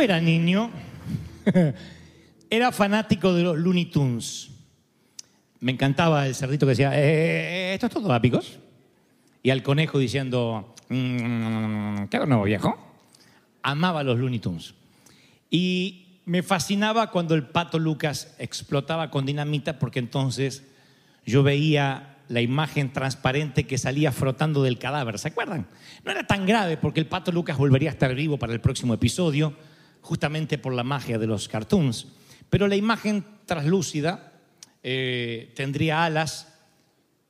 era niño, era fanático de los Looney Tunes. Me encantaba el cerdito que decía, "Eh, ¿esto es todo, apicos? Y al conejo diciendo, "Mm, ¿qué hago nuevo, viejo? Amaba los Looney Tunes. Y me fascinaba cuando el pato Lucas explotaba con dinamita porque entonces yo veía la imagen transparente que salía frotando del cadáver, ¿se acuerdan? No era tan grave porque el pato Lucas volvería a estar vivo para el próximo episodio, justamente por la magia de los cartoons. Pero la imagen traslúcida eh, tendría alas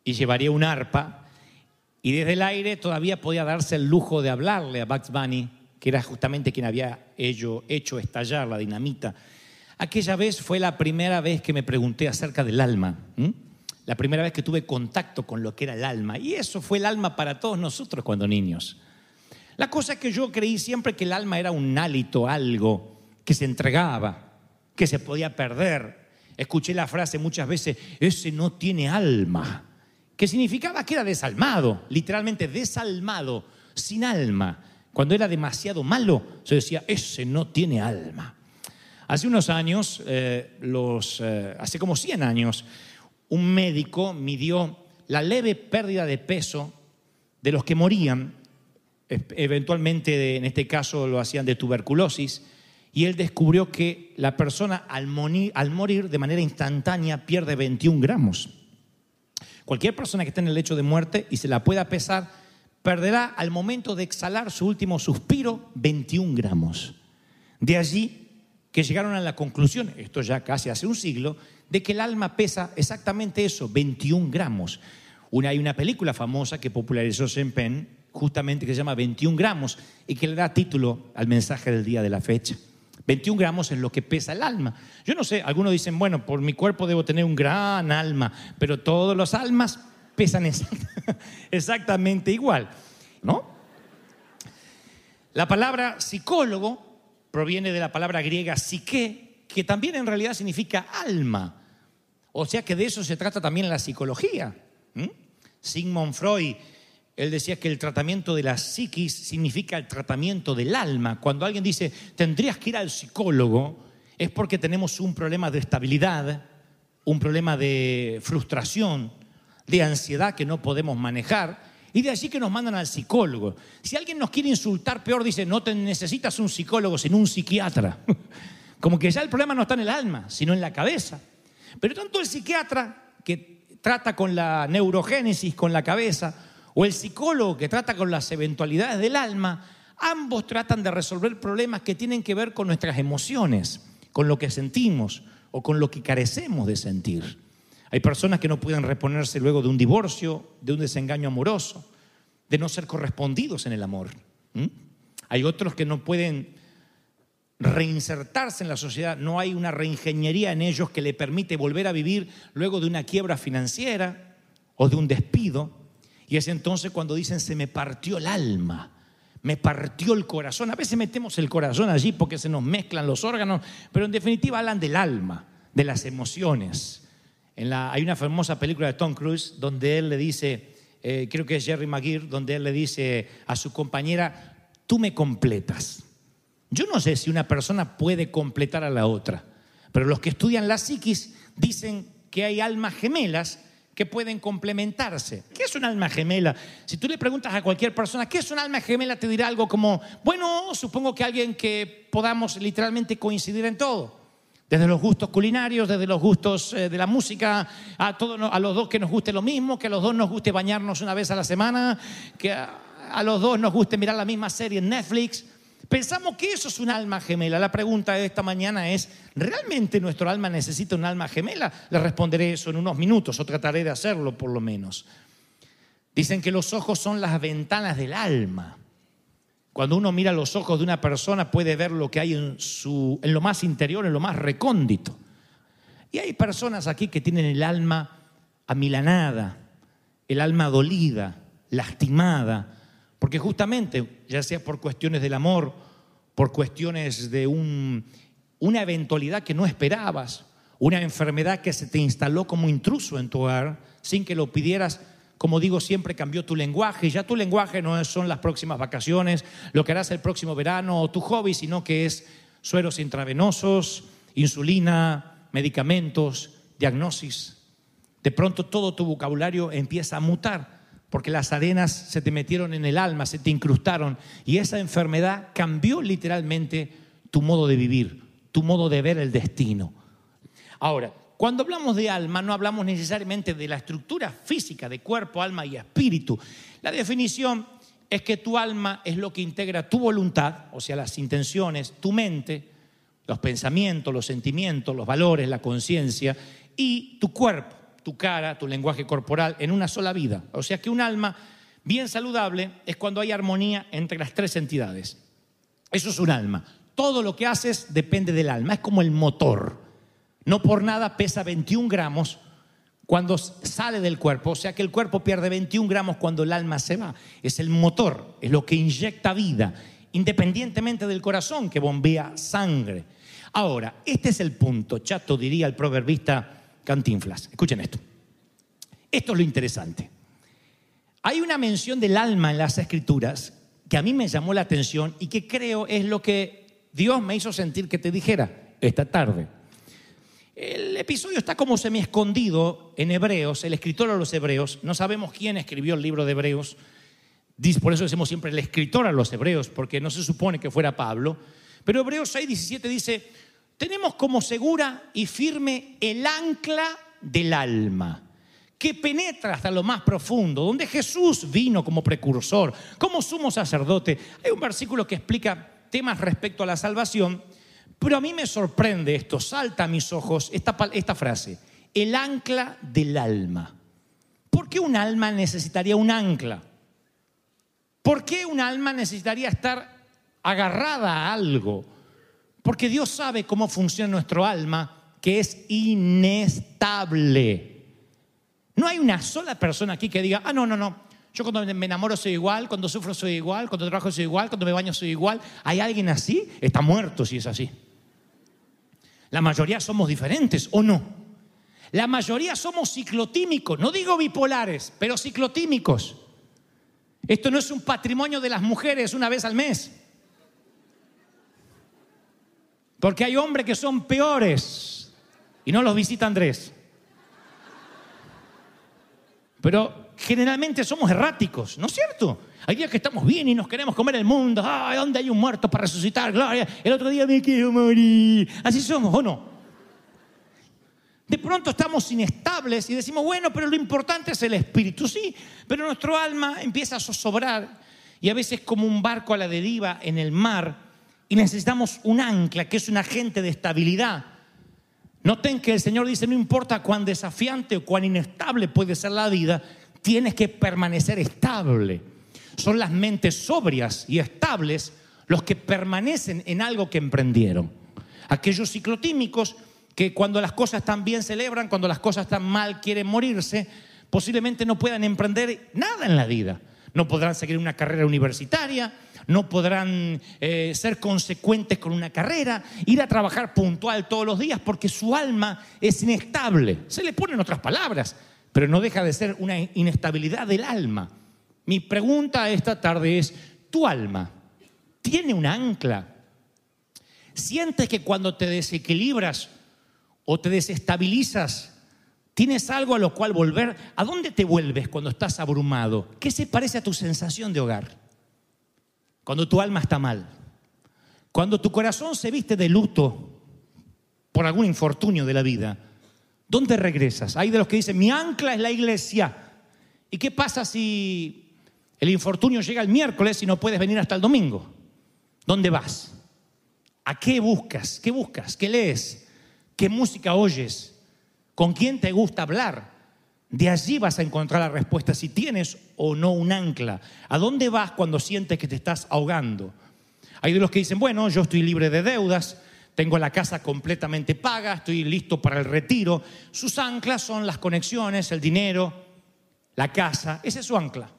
y llevaría un arpa y desde el aire todavía podía darse el lujo de hablarle a Bugs Bunny, que era justamente quien había hecho, hecho estallar la dinamita. Aquella vez fue la primera vez que me pregunté acerca del alma. La primera vez que tuve contacto con lo que era el alma. Y eso fue el alma para todos nosotros cuando niños. La cosa es que yo creí siempre que el alma era un hálito, algo que se entregaba, que se podía perder. Escuché la frase muchas veces, ese no tiene alma, que significaba que era desalmado, literalmente desalmado, sin alma. Cuando era demasiado malo, se decía, ese no tiene alma. Hace unos años, eh, eh, hace como 100 años, un médico midió la leve pérdida de peso de los que morían, eventualmente en este caso lo hacían de tuberculosis, y él descubrió que la persona al, morir de manera instantánea pierde 21 gramos. Cualquier persona que esté en el lecho de muerte y se la pueda pesar, perderá al momento de exhalar su último suspiro 21 gramos. De allí que llegaron a la conclusión, esto ya casi hace un siglo, de que el alma pesa exactamente eso, 21 gramos. Hay una película famosa que popularizó Sean Penn, justamente que se llama 21 gramos y que le da título al mensaje del día de la fecha. 21 gramos es lo que pesa el alma. Yo no sé, algunos dicen, bueno, por mi cuerpo debo tener un gran alma, pero todos los almas pesan exact- exactamente igual, ¿no? La palabra psicólogo proviene de la palabra griega psique, que también en realidad significa alma. O sea que de eso se trata también la psicología. Sigmund Freud, él decía que el tratamiento de la psiquis significa el tratamiento del alma. Cuando alguien dice, tendrías que ir al psicólogo, es porque tenemos un problema de estabilidad, un problema de frustración, de ansiedad que no podemos manejar. Y de allí que nos mandan al psicólogo. Si alguien nos quiere insultar, peor dice, no te necesitas un psicólogo, sino un psiquiatra. Como que ya el problema no está en el alma, sino en la cabeza. Pero tanto el psiquiatra que trata con la neurogénesis, con la cabeza, o el psicólogo que trata con las eventualidades del alma, ambos tratan de resolver problemas que tienen que ver con nuestras emociones, con lo que sentimos o con lo que carecemos de sentir. Hay personas que no pueden reponerse luego de un divorcio, de un desengaño amoroso, de no ser correspondidos en el amor. Hay otros que no pueden reinsertarse en la sociedad, no hay una reingeniería en ellos que le permite volver a vivir luego de una quiebra financiera o de un despido. Y es entonces cuando dicen se me partió el alma, me partió el corazón. A veces metemos el corazón allí porque se nos mezclan los órganos, pero en definitiva hablan del alma, de las emociones. En la- hay una famosa película de Tom Cruise donde él le dice, eh, creo que es Jerry Maguire, donde él le dice a su compañera, tú me completas. Yo no sé si una persona puede completar a la otra, pero los que estudian la psiquis dicen que hay almas gemelas que pueden complementarse. ¿Qué es un alma gemela? Si tú le preguntas a cualquier persona, ¿qué es un alma gemela? Te dirá algo como, bueno, supongo que alguien que podamos literalmente coincidir en todo. Desde los gustos culinarios, desde los gustos eh, de la música, a, todos, a los dos que nos guste lo mismo, que a los dos nos guste bañarnos una vez a la semana, que a, a los dos nos guste mirar la misma serie en Netflix. Pensamos que eso es un alma gemela. La pregunta de esta mañana es, ¿realmente nuestro alma necesita un alma gemela? Le responderé eso en unos minutos o trataré de hacerlo por lo menos. Dicen que los ojos son las ventanas del alma. Cuando uno mira los ojos de una persona puede ver lo que hay en, su, en lo más interior, en lo más recóndito. Y hay personas aquí que tienen el alma amilanada, el alma dolida, lastimada, porque justamente, ya sea por cuestiones del amor, por cuestiones de un, una eventualidad que no esperabas, una enfermedad que se te instaló como intruso en tu hogar, sin que lo pidieras, como digo siempre, cambió tu lenguaje. Ya tu lenguaje no son las próximas vacaciones, lo que harás el próximo verano o tu hobby, sino que es sueros intravenosos, insulina, medicamentos, diagnosis. De pronto todo tu vocabulario empieza a mutar porque las arenas se te metieron en el alma, se te incrustaron y esa enfermedad cambió literalmente tu modo de vivir, tu modo de ver el destino. Ahora, cuando hablamos de alma no hablamos necesariamente de la estructura física de cuerpo, alma y espíritu. La definición es que tu alma es lo que integra tu voluntad, o sea, las intenciones, tu mente, los pensamientos, los sentimientos, los valores, la conciencia y tu cuerpo tu cara, tu lenguaje corporal en una sola vida. O sea que un alma bien saludable es cuando hay armonía entre las tres entidades. Eso es un alma. Todo lo que haces depende del alma, es como el motor. No por nada pesa 21 gramos cuando sale del cuerpo, o sea que el cuerpo pierde 21 gramos cuando el alma se va. Es el motor, es lo que inyecta vida, independientemente del corazón que bombea sangre. Ahora, este es el punto, chato diría el proverbista Cantinflas. Escuchen esto. Esto es lo interesante. Hay una mención del alma en las escrituras que a mí me llamó la atención y que creo es lo que Dios me hizo sentir que te dijera esta tarde. El episodio está como semi escondido en Hebreos, el escritor a los Hebreos, no sabemos quién escribió el libro de Hebreos, por eso decimos siempre el escritor a los Hebreos, porque no se supone que fuera Pablo, pero Hebreos 6, 17 dice, tenemos como segura y firme el ancla del alma, que penetra hasta lo más profundo, donde Jesús vino como precursor, como sumo sacerdote. Hay un versículo que explica temas respecto a la salvación, pero a mí me sorprende esto, salta a mis ojos esta, esta frase, el ancla del alma. ¿Por qué un alma necesitaría un ancla? ¿Por qué un alma necesitaría estar agarrada a algo? Porque Dios sabe cómo funciona nuestro alma, que es inestable. No hay una sola persona aquí que diga, ah, no, no, no, yo cuando me enamoro soy igual, cuando sufro soy igual, cuando trabajo soy igual, cuando me baño soy igual. ¿Hay alguien así? Está muerto si es así. La mayoría somos diferentes, ¿o no? La mayoría somos ciclotímicos, no digo bipolares, pero ciclotímicos. Esto no es un patrimonio de las mujeres una vez al mes. Porque hay hombres que son peores y no los visita Andrés. Pero generalmente somos erráticos, ¿no es cierto? Hay días que estamos bien y nos queremos comer el mundo. ¡Ay, ¿dónde hay un muerto para resucitar? Gloria. El otro día me quiero morir. Así somos, ¿o no? De pronto estamos inestables y decimos, bueno, pero lo importante es el espíritu. Sí, pero nuestro alma empieza a zozobrar y a veces como un barco a la deriva en el mar y necesitamos un ancla, que es un agente de estabilidad. Noten que el Señor dice, no importa cuán desafiante o cuán inestable puede ser la vida, tienes que permanecer estable. Son las mentes sobrias y estables los que permanecen en algo que emprendieron. Aquellos ciclotímicos que cuando las cosas están bien celebran, cuando las cosas están mal quieren morirse, posiblemente no puedan emprender nada en la vida. No podrán seguir una carrera universitaria, no podrán eh, ser consecuentes con una carrera, ir a trabajar puntual todos los días porque su alma es inestable. Se le ponen otras palabras, pero no deja de ser una inestabilidad del alma. Mi pregunta esta tarde es, ¿tu alma tiene un ancla? ¿Sientes que cuando te desequilibras o te desestabilizas, tienes algo a lo cual volver, ¿a dónde te vuelves cuando estás abrumado? ¿Qué se parece a tu sensación de hogar? Cuando tu alma está mal, cuando tu corazón se viste de luto por algún infortunio de la vida, ¿dónde regresas? Hay de los que dicen, mi ancla es la iglesia. ¿Y qué pasa si el infortunio llega el miércoles y no puedes venir hasta el domingo? ¿Dónde vas? ¿A qué buscas? ¿Qué buscas? ¿Qué lees? ¿Qué música oyes? ¿Con quién te gusta hablar? De allí vas a encontrar la respuesta si tienes o no un ancla. ¿A dónde vas cuando sientes que te estás ahogando? Hay de los que dicen, bueno, yo estoy libre de deudas, tengo la casa completamente paga, estoy listo para el retiro. Sus anclas son las conexiones, el dinero, la casa. Ese es su ancla.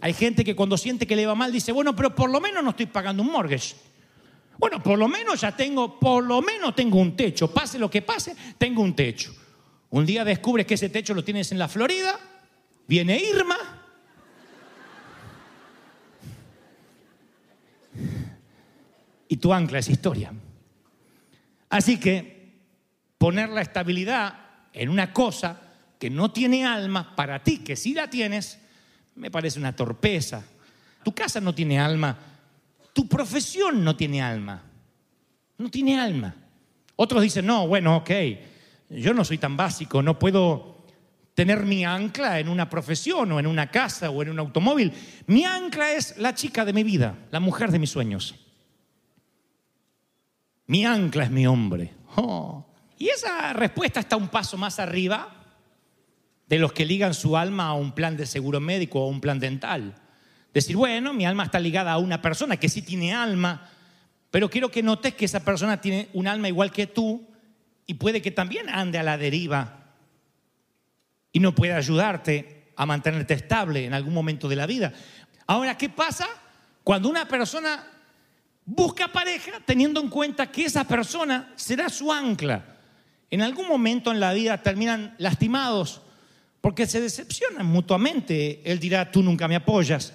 Hay gente que cuando siente que le va mal dice, bueno, pero por lo menos no estoy pagando un mortgage. Bueno, por lo menos ya tengo, por lo menos tengo un techo. Pase lo que pase, tengo un techo. Un día descubres que ese techo lo tienes en la Florida, viene Irma. Y tu ancla es historia. Así que poner la estabilidad en una cosa que no tiene alma para ti, que sí la tienes, me parece una torpeza. Tu casa no tiene alma, tu profesión no tiene alma, no tiene alma. Otros dicen, no, bueno, ok, yo no soy tan básico, no puedo tener mi ancla en una profesión o en una casa o en un automóvil. Mi ancla es la chica de mi vida, la mujer de mis sueños. Mi ancla es mi hombre. Oh. Y esa respuesta está un paso más arriba de los que ligan su alma a un plan de seguro médico o a un plan dental. Decir, bueno, mi alma está ligada a una persona que sí tiene alma, pero quiero que notes que esa persona tiene un alma igual que tú y puede que también ande a la deriva y no pueda ayudarte a mantenerte estable en algún momento de la vida. Ahora, ¿qué pasa cuando una persona busca pareja teniendo en cuenta que esa persona será su ancla? En algún momento en la vida terminan lastimados porque se decepcionan mutuamente. Él dirá, tú nunca me apoyas.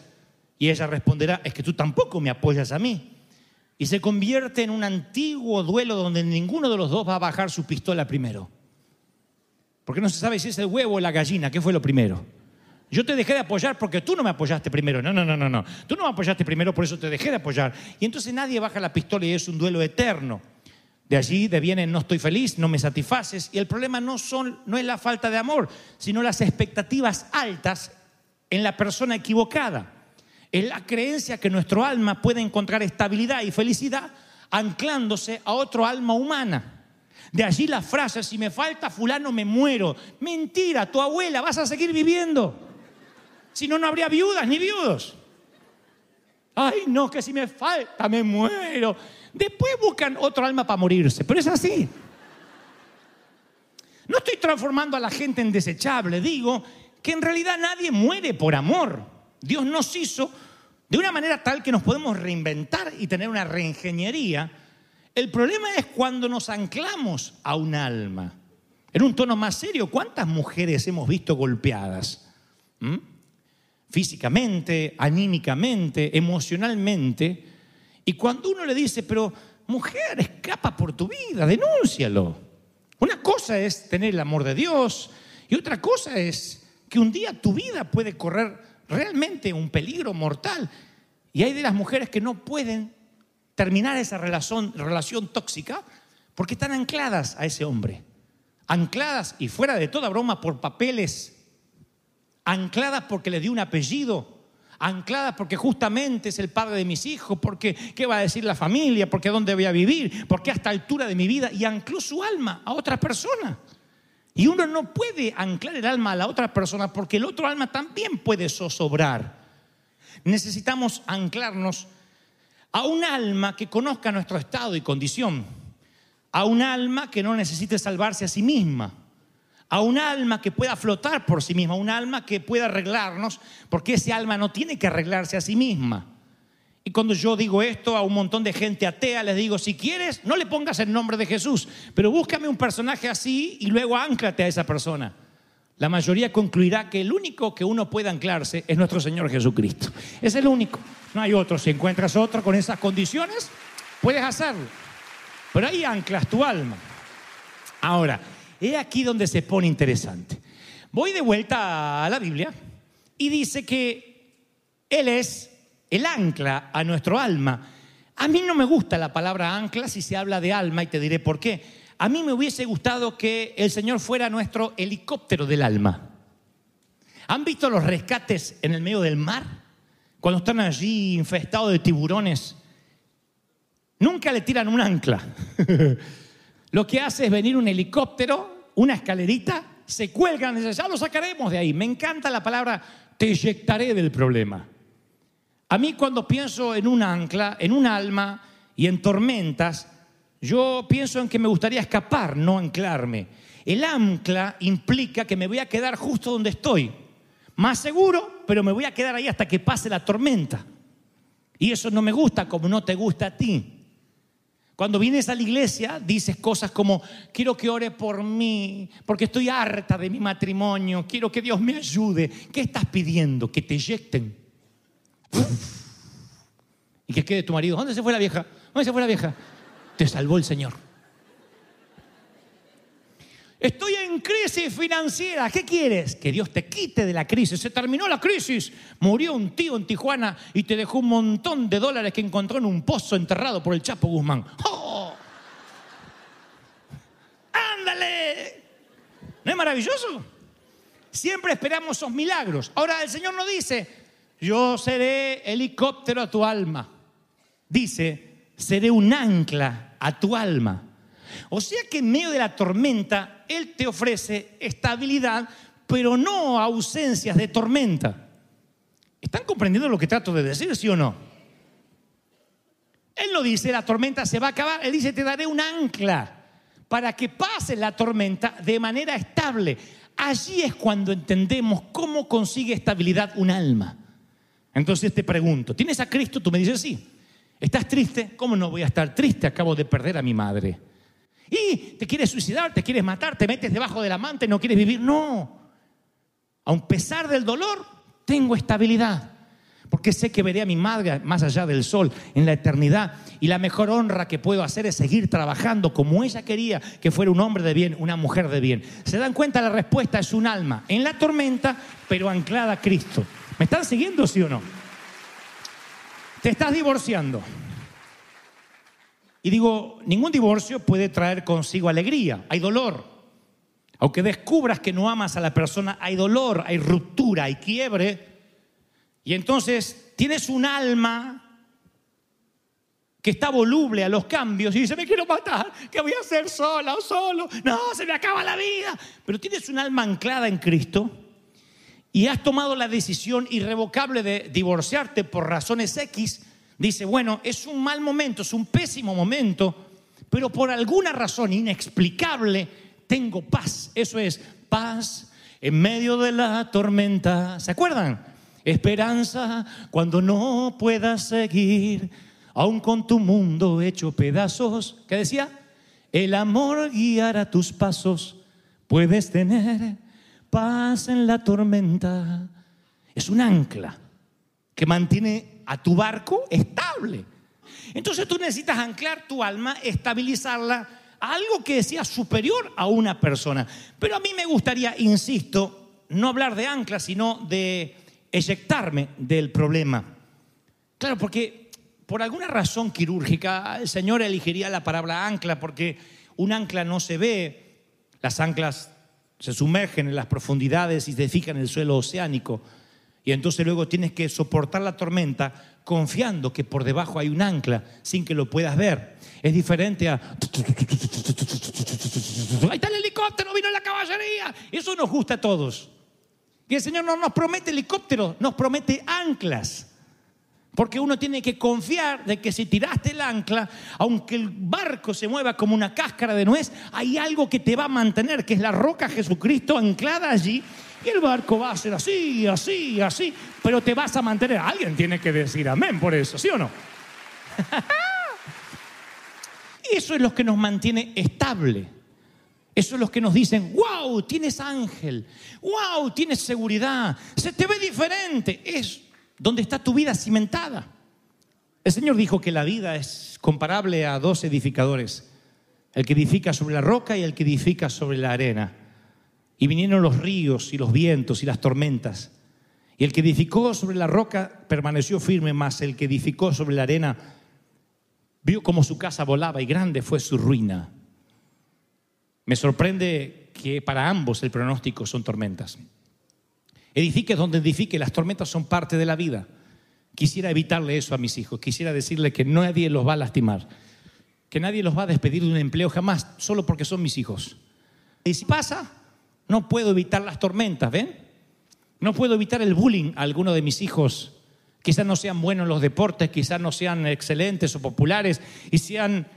Y ella responderá, es que tú tampoco me apoyas a mí. Y se convierte en un antiguo duelo donde ninguno de los dos va a bajar su pistola primero. Porque no se sabe si es el huevo o la gallina, ¿qué fue lo primero? Yo te dejé de apoyar porque tú no me apoyaste primero. No, no, no, no, no. Tú no me apoyaste primero, por eso te dejé de apoyar. Y entonces nadie baja la pistola y es un duelo eterno. De allí deviene no estoy feliz, no me satisfaces. Y el problema no, son, no es la falta de amor, sino las expectativas altas en la persona equivocada. Es la creencia que nuestro alma puede encontrar estabilidad y felicidad anclándose a otro alma humana. De allí la frase, si me falta fulano me muero. Mentira, tu abuela, vas a seguir viviendo. Si no, no habría viudas ni viudos. Ay, no, que si me falta me muero. Después buscan otro alma para morirse, pero es así. No estoy transformando a la gente en desechable, digo que en realidad nadie muere por amor. Dios nos hizo de una manera tal que nos podemos reinventar y tener una reingeniería. El problema es cuando nos anclamos a un alma. En un tono más serio, ¿cuántas mujeres hemos visto golpeadas? ¿Mm? Físicamente, anímicamente, emocionalmente. Y cuando uno le dice, pero mujer, escapa por tu vida, denúncialo. Una cosa es tener el amor de Dios y otra cosa es que un día tu vida puede correr realmente un peligro mortal. Y hay de las mujeres que no pueden terminar esa relación, relación tóxica porque están ancladas a ese hombre. Ancladas y fuera de toda broma por papeles. Ancladas porque le dio un apellido ancladas porque justamente es el padre de mis hijos, porque qué va a decir la familia, porque dónde voy a vivir, porque a esta altura de mi vida, y ancló su alma a otra persona. Y uno no puede anclar el alma a la otra persona porque el otro alma también puede zozobrar. Necesitamos anclarnos a un alma que conozca nuestro estado y condición, a un alma que no necesite salvarse a sí misma, a un alma que pueda flotar por sí misma, un alma que pueda arreglarnos, porque ese alma no tiene que arreglarse a sí misma. Y cuando yo digo esto a un montón de gente atea, les digo, si quieres, no le pongas el nombre de Jesús, pero búscame un personaje así y luego anclate a esa persona. La mayoría concluirá que el único que uno puede anclarse es nuestro Señor Jesucristo. Es el único. No hay otro. Si encuentras otro con esas condiciones, puedes hacerlo. Pero ahí anclas tu alma. Ahora, he aquí donde se pone interesante. Voy de vuelta a la Biblia y dice que Él es el ancla a nuestro alma. A mí no me gusta la palabra ancla si se habla de alma y te diré por qué. A mí me hubiese gustado que el Señor fuera nuestro helicóptero del alma. ¿Han visto los rescates en el medio del mar? Cuando están allí infestados de tiburones. Nunca le tiran un ancla. Lo que hace es venir un helicóptero, una escalerita, se cuelgan y dicen, ya lo sacaremos de ahí. Me encanta la palabra, te eyectaré del problema. A mí cuando pienso en un ancla, en un alma y en tormentas, yo pienso en que me gustaría escapar, no anclarme. El ancla implica que me voy a quedar justo donde estoy. Más seguro, pero me voy a quedar ahí hasta que pase la tormenta. Y eso no me gusta como no te gusta a ti. Cuando vienes a la iglesia dices cosas como, quiero que ore por mí, porque estoy harta de mi matrimonio, quiero que Dios me ayude. ¿Qué estás pidiendo? Que te eyecten. Y que quede tu marido. ¿Dónde se fue la vieja? ¿Dónde se fue la vieja? Te salvó el Señor. Estoy en crisis financiera. ¿Qué quieres? Que Dios te quite de la crisis. Se terminó la crisis. Murió un tío en Tijuana y te dejó un montón de dólares que encontró en un pozo enterrado por el Chapo Guzmán. ¡Oh! ¡Ándale! ¿No es maravilloso? Siempre esperamos esos milagros. Ahora el Señor no dice, yo seré helicóptero a tu alma. Dice, seré un ancla a tu alma. O sea que en medio de la tormenta, Él te ofrece estabilidad, pero no ausencias de tormenta. ¿Están comprendiendo lo que trato de decir, sí o no? Él no dice la tormenta se va a acabar, Él dice te daré un ancla para que pase la tormenta de manera estable. Allí es cuando entendemos cómo consigue estabilidad un alma. Entonces te pregunto, ¿tienes a Cristo? Tú me dices sí. ¿Estás triste? ¿Cómo no voy a estar triste? Acabo de perder a mi madre. Y te quieres suicidar, te quieres matar, te metes debajo del amante, no quieres vivir. No. A pesar del dolor, tengo estabilidad. Porque sé que veré a mi madre más allá del sol, en la eternidad. Y la mejor honra que puedo hacer es seguir trabajando como ella quería que fuera un hombre de bien, una mujer de bien. ¿Se dan cuenta? La respuesta es un alma en la tormenta, pero anclada a Cristo. ¿Me están siguiendo, sí o no? Te estás divorciando. Y digo, ningún divorcio puede traer consigo alegría, hay dolor. Aunque descubras que no amas a la persona, hay dolor, hay ruptura, hay quiebre. Y entonces tienes un alma que está voluble a los cambios y dice, me quiero matar, ¿qué voy a hacer sola o solo? No, se me acaba la vida. Pero tienes un alma anclada en Cristo y has tomado la decisión irrevocable de divorciarte por razones X dice, bueno, es un mal momento, es un pésimo momento, pero por alguna razón inexplicable tengo paz. Eso es paz en medio de la tormenta. ¿Se acuerdan? Esperanza cuando no puedas seguir, aun con tu mundo hecho pedazos. ¿Qué decía? El amor guiará tus pasos. Puedes tener paz en la tormenta. Es un ancla que mantiene a tu barco estable. Entonces tú necesitas anclar tu alma, estabilizarla a algo que sea superior a una persona. Pero a mí me gustaría, insisto, no hablar de ancla, sino de eyectarme del problema. Claro, porque por alguna razón quirúrgica el Señor elegiría la palabra ancla porque un ancla no se ve, las anclas se sumergen en las profundidades y se fijan en el suelo oceánico. Y entonces luego tienes que soportar la tormenta confiando que por debajo hay un ancla sin que lo puedas ver. Es diferente a... Ahí está el helicóptero, vino la caballería. Eso nos gusta a todos. Y el Señor no nos promete helicóptero, nos promete anclas. Porque uno tiene que confiar de que si tiraste el ancla, aunque el barco se mueva como una cáscara de nuez, hay algo que te va a mantener, que es la roca Jesucristo anclada allí y el barco va a ser así, así, así, pero te vas a mantener. Alguien tiene que decir amén por eso, ¿sí o no? eso es lo que nos mantiene estable. Eso es lo que nos dicen, wow, tienes ángel, wow, tienes seguridad, se te ve diferente. Es donde está tu vida cimentada. El Señor dijo que la vida es comparable a dos edificadores. el que edifica sobre la roca y el que edifica sobre la arena. Y vinieron los ríos y los vientos y las tormentas. Y el que edificó sobre la roca permaneció firme, mas el que edificó sobre la arena vio como su casa volaba y grande fue su ruina. Me sorprende que para ambos el pronóstico son tormentas. Edifique donde edifique, las tormentas son parte de la vida. Quisiera evitarle eso a mis hijos, quisiera decirle que nadie los va a lastimar, que nadie los va a despedir de un empleo jamás, solo porque son mis hijos. Y si pasa, no puedo evitar las tormentas, ¿ven? No puedo evitar el bullying a alguno de mis hijos. Quizás no sean buenos en los deportes, quizás no sean excelentes o populares y sean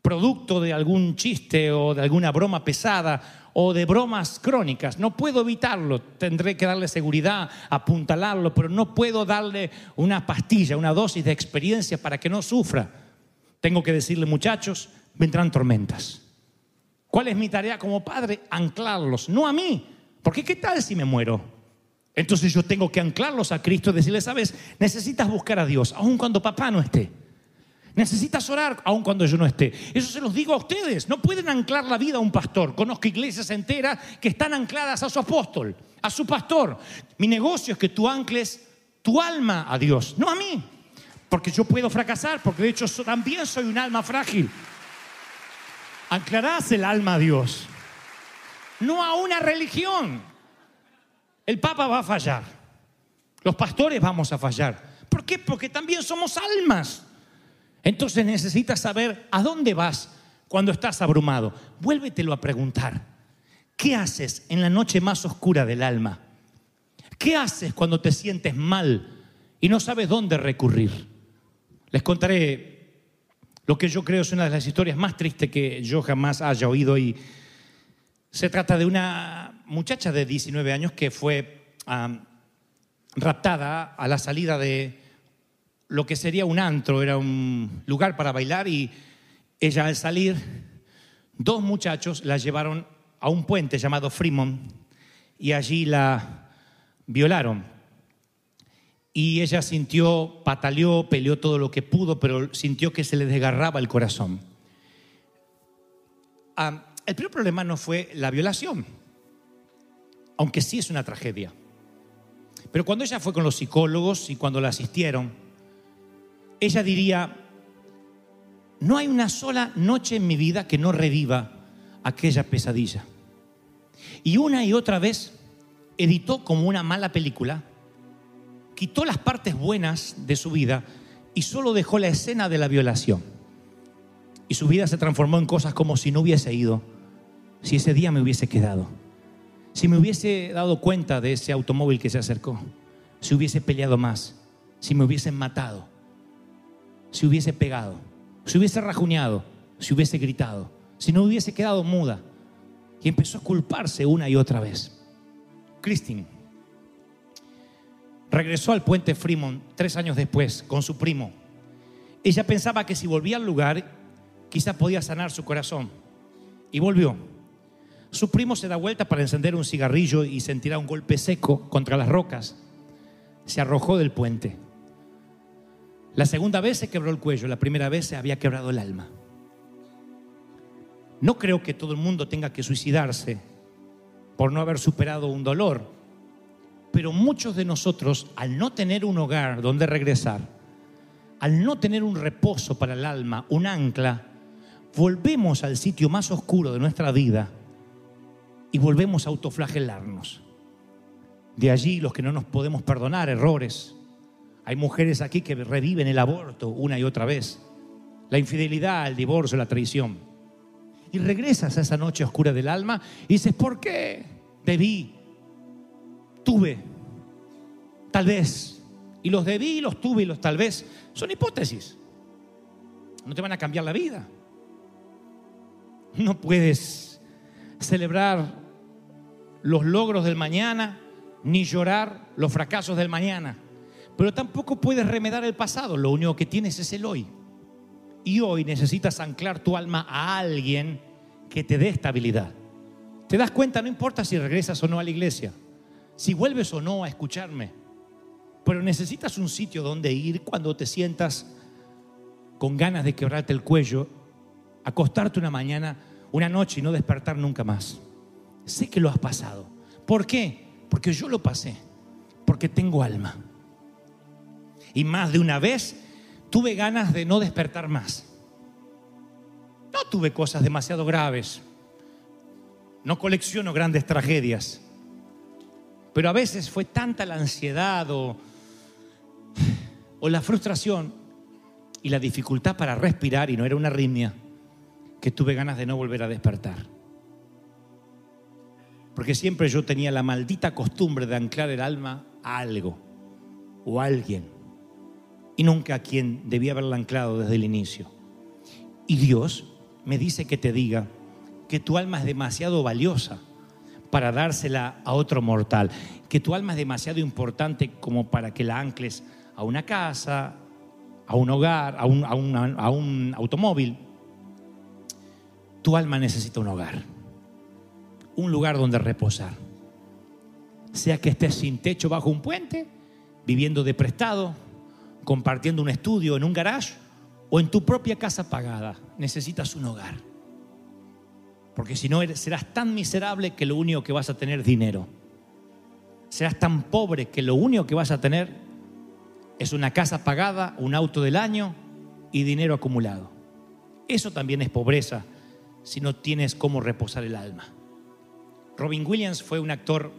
producto de algún chiste o de alguna broma pesada o de bromas crónicas. No puedo evitarlo, tendré que darle seguridad, apuntalarlo, pero no puedo darle una pastilla, una dosis de experiencia para que no sufra. Tengo que decirle, muchachos, vendrán tormentas. ¿Cuál es mi tarea como padre? Anclarlos, no a mí, porque ¿qué tal si me muero? Entonces yo tengo que anclarlos a Cristo y decirle, sabes, necesitas buscar a Dios, aun cuando papá no esté. Necesitas orar aun cuando yo no esté. Eso se los digo a ustedes. No pueden anclar la vida a un pastor. Conozco iglesias enteras que están ancladas a su apóstol, a su pastor. Mi negocio es que tú ancles tu alma a Dios, no a mí. Porque yo puedo fracasar, porque de hecho también soy un alma frágil. Anclarás el alma a Dios, no a una religión. El Papa va a fallar. Los pastores vamos a fallar. ¿Por qué? Porque también somos almas. Entonces necesitas saber a dónde vas cuando estás abrumado. Vuélvetelo a preguntar. ¿Qué haces en la noche más oscura del alma? ¿Qué haces cuando te sientes mal y no sabes dónde recurrir? Les contaré lo que yo creo es una de las historias más tristes que yo jamás haya oído y se trata de una muchacha de 19 años que fue raptada a la salida de lo que sería un antro, era un lugar para bailar y ella al salir, dos muchachos la llevaron a un puente llamado Fremont y allí la violaron. Y ella sintió, pataleó, peleó todo lo que pudo, pero sintió que se le desgarraba el corazón. Ah, el primer problema no fue la violación, aunque sí es una tragedia. Pero cuando ella fue con los psicólogos y cuando la asistieron, ella diría, no hay una sola noche en mi vida que no reviva aquella pesadilla. Y una y otra vez editó como una mala película, quitó las partes buenas de su vida y solo dejó la escena de la violación. Y su vida se transformó en cosas como si no hubiese ido, si ese día me hubiese quedado, si me hubiese dado cuenta de ese automóvil que se acercó, si hubiese peleado más, si me hubiesen matado, si hubiese pegado, si hubiese rajuñado, si hubiese gritado, si no hubiese quedado muda. Y empezó a culparse una y otra vez. Christine regresó al puente Fremont tres años después con su primo. Ella pensaba que si volvía al lugar, quizá podía sanar su corazón. Y volvió. Su primo se da vuelta para encender un cigarrillo y sentirá un golpe seco contra las rocas. Se arrojó del puente. La segunda vez se quebró el cuello, la primera vez se había quebrado el alma. No creo que todo el mundo tenga que suicidarse por no haber superado un dolor, pero muchos de nosotros, al no tener un hogar donde regresar, al no tener un reposo para el alma, un ancla, volvemos al sitio más oscuro de nuestra vida y volvemos a autoflagelarnos. De allí los que no nos podemos perdonar errores. Hay mujeres aquí que reviven el aborto una y otra vez, la infidelidad, el divorcio, la traición. Y regresas a esa noche oscura del alma y dices, ¿por qué? Debí, tuve, tal vez. Y los debí, los tuve y los tal vez son hipótesis. No te van a cambiar la vida. No puedes celebrar los logros del mañana ni llorar los fracasos del mañana. Pero tampoco puedes remedar el pasado. Lo único que tienes es el hoy. Y hoy necesitas anclar tu alma a alguien que te dé estabilidad. ¿Te das cuenta? No importa si regresas o no a la iglesia, si vuelves o no a escucharme, pero necesitas un sitio donde ir cuando te sientas con ganas de quebrarte el cuello. acostarte una mañana, una noche y no despertar nunca más. Sé que lo has pasado. ¿Por qué? Porque yo lo pasé. Porque tengo alma. Y más de una vez tuve ganas de no despertar más. No tuve cosas demasiado graves. No colecciono grandes tragedias. Pero a veces fue tanta la ansiedad o, la frustración y la dificultad para respirar, y no era una arritmia, que tuve ganas de no volver a despertar. Porque siempre yo tenía la maldita costumbre de anclar el alma a algo o a alguien. Y nunca a quien debía haberla anclado desde el inicio. Y Dios me dice que te diga que tu alma es demasiado valiosa para dársela a otro mortal. Que tu alma es demasiado importante como para que la ancles a una casa, a un hogar, a un, a un- a un automóvil. Tu alma necesita un hogar, un lugar donde reposar. Sea que estés sin techo bajo un puente, viviendo de prestado, compartiendo un estudio en un garage o en tu propia casa pagada, necesitas un hogar. Porque si no, serás tan miserable que lo único que vas a tener es dinero. Serás tan pobre que lo único que vas a tener es una casa pagada, un auto del año y dinero acumulado. Eso también es pobreza si no tienes cómo reposar el alma. Robin Williams fue un actor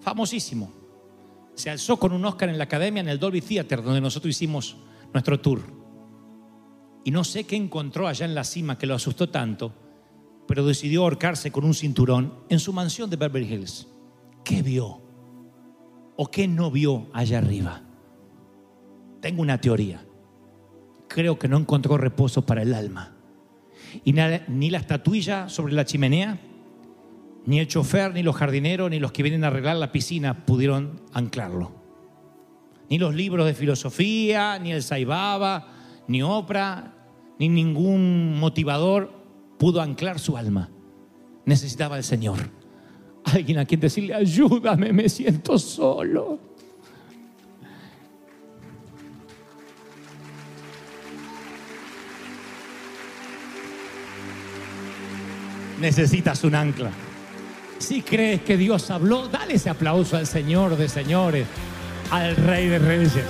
famosísimo. Se alzó con un Oscar en la academia en el Dolby Theater, donde nosotros hicimos nuestro tour. Y no sé qué encontró allá en la cima que lo asustó tanto, pero decidió ahorcarse con un cinturón en su mansión de Beverly Hills. ¿Qué vio? ¿O qué no vio allá arriba? Tengo una teoría. Creo que no encontró reposo para el alma. Y ni la estatuilla sobre la chimenea, ni el chofer, ni los jardineros, ni los que vienen a arreglar la piscina pudieron anclarlo. Ni los libros de filosofía, ni el Saibaba, ni Oprah, ni ningún motivador pudo anclar su alma. Necesitaba el Señor. Alguien a quien decirle, ayúdame, me siento solo. Necesitas un ancla. Si crees que Dios habló, dale ese aplauso al Señor de señores, al Rey de Reyes.